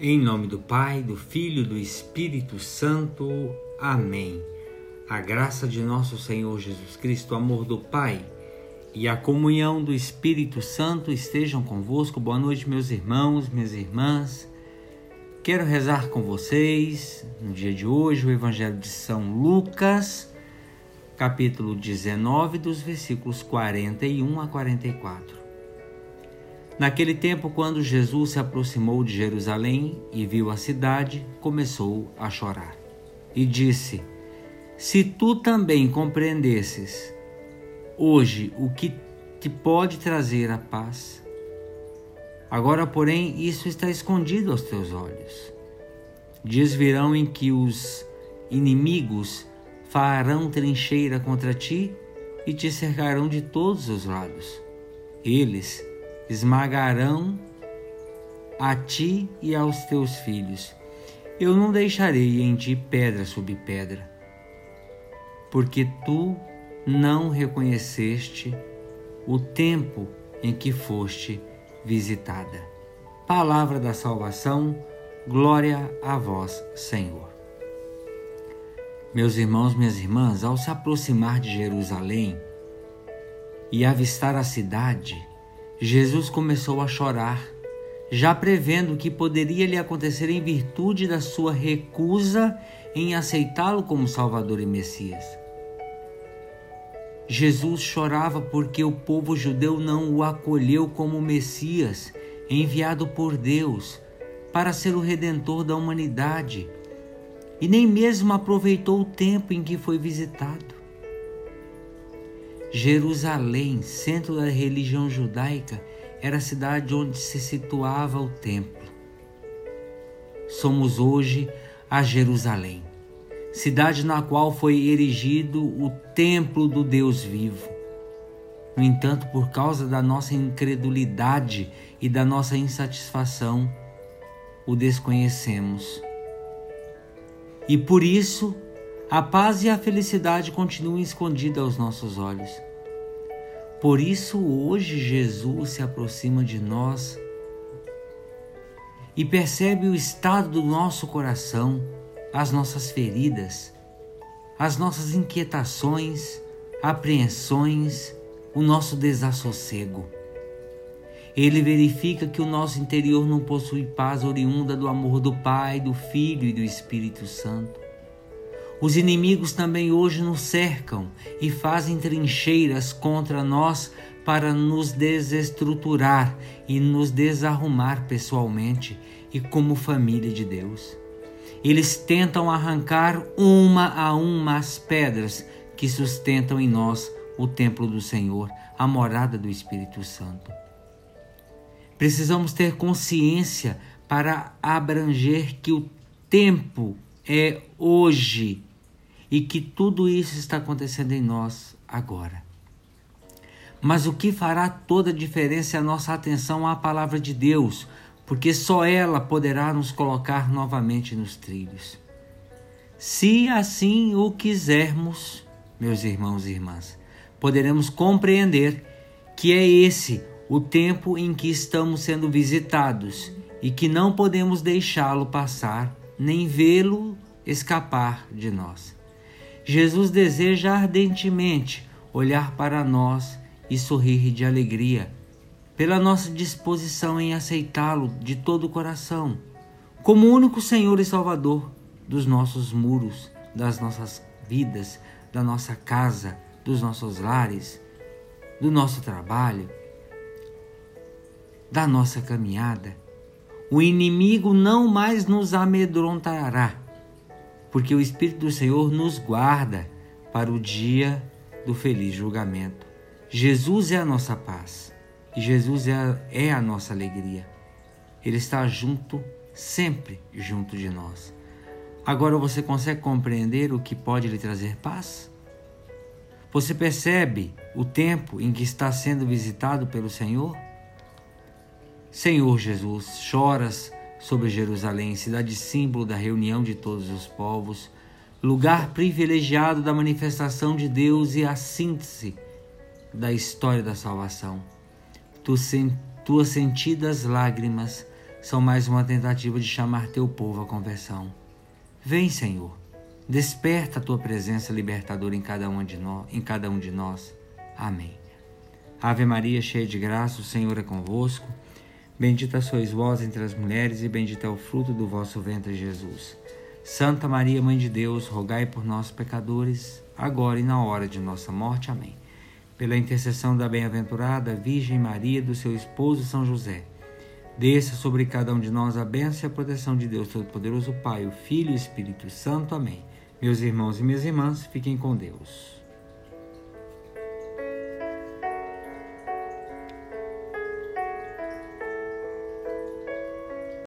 Em nome do Pai, do Filho e do Espírito Santo. Amém. A graça de nosso Senhor Jesus Cristo, o amor do Pai e a comunhão do Espírito Santo estejam convosco. Boa noite, meus irmãos, minhas irmãs. Quero rezar com vocês no dia de hoje o Evangelho de São Lucas, capítulo 19, dos versículos 41 a 44. Naquele tempo, quando Jesus se aproximou de Jerusalém e viu a cidade, começou a chorar. E disse: Se tu também compreendesses hoje o que te pode trazer a paz, agora, porém, isso está escondido aos teus olhos. Dias virão em que os inimigos farão trincheira contra ti e te cercarão de todos os lados. Eles esmagarão a ti e aos teus filhos. Eu não deixarei em ti pedra sobre pedra, porque tu não reconheceste o tempo em que foste visitada. Palavra da salvação, glória a vós, Senhor. Meus irmãos, minhas irmãs, ao se aproximar de Jerusalém e avistar a cidade, Jesus começou a chorar, já prevendo o que poderia lhe acontecer em virtude da sua recusa em aceitá-lo como Salvador e Messias. Jesus chorava porque o povo judeu não o acolheu como Messias, enviado por Deus para ser o redentor da humanidade, e nem mesmo aproveitou o tempo em que foi visitado. Jerusalém, centro da religião judaica, era a cidade onde se situava o templo. Somos hoje a Jerusalém, cidade na qual foi erigido o templo do Deus vivo. No entanto, por causa da nossa incredulidade e da nossa insatisfação, o desconhecemos. E por isso, a paz e a felicidade continuam escondidas aos nossos olhos. Por isso, hoje, Jesus se aproxima de nós e percebe o estado do nosso coração, as nossas feridas, as nossas inquietações, apreensões, o nosso desassossego. Ele verifica que o nosso interior não possui paz oriunda do amor do Pai, do Filho e do Espírito Santo. Os inimigos também hoje nos cercam e fazem trincheiras contra nós para nos desestruturar e nos desarrumar pessoalmente e como família de Deus. Eles tentam arrancar uma a uma as pedras que sustentam em nós o templo do Senhor, a morada do Espírito Santo. Precisamos ter consciência para abranger que o tempo é hoje e que tudo isso está acontecendo em nós agora. Mas o que fará toda a diferença é a nossa atenção à palavra de Deus, porque só ela poderá nos colocar novamente nos trilhos. Se assim o quisermos, meus irmãos e irmãs, poderemos compreender que é esse o tempo em que estamos sendo visitados e que não podemos deixá-lo passar, nem vê-lo escapar de nós. Jesus deseja ardentemente olhar para nós e sorrir de alegria, pela nossa disposição em aceitá-lo de todo o coração, como único Senhor e Salvador dos nossos muros, das nossas vidas, da nossa casa, dos nossos lares, do nosso trabalho, da nossa caminhada. O inimigo não mais nos amedrontará porque o Espírito do Senhor nos guarda para o dia do feliz julgamento. Jesus é a nossa paz e Jesus é a, é a nossa alegria. Ele está junto, sempre junto de nós. Agora você consegue compreender o que pode lhe trazer paz? Você percebe o tempo em que está sendo visitado pelo Senhor? Senhor Jesus, choras sobre Jerusalém, cidade símbolo da reunião de todos os povos, lugar privilegiado da manifestação de Deus e a síntese da história da salvação. Tu, tuas sentidas lágrimas são mais uma tentativa de chamar teu povo à conversão. Vem, Senhor, desperta a tua presença libertadora em cada um de nós, em cada um de nós. Amém. Ave Maria, cheia de graça, o Senhor é convosco. Bendita sois vós entre as mulheres e bendito é o fruto do vosso ventre, Jesus. Santa Maria, Mãe de Deus, rogai por nós pecadores, agora e na hora de nossa morte. Amém. Pela intercessão da bem-aventurada Virgem Maria, do seu esposo São José, desça sobre cada um de nós a bênção e a proteção de Deus Todo-Poderoso, Pai, o Filho e o Espírito Santo. Amém. Meus irmãos e minhas irmãs, fiquem com Deus.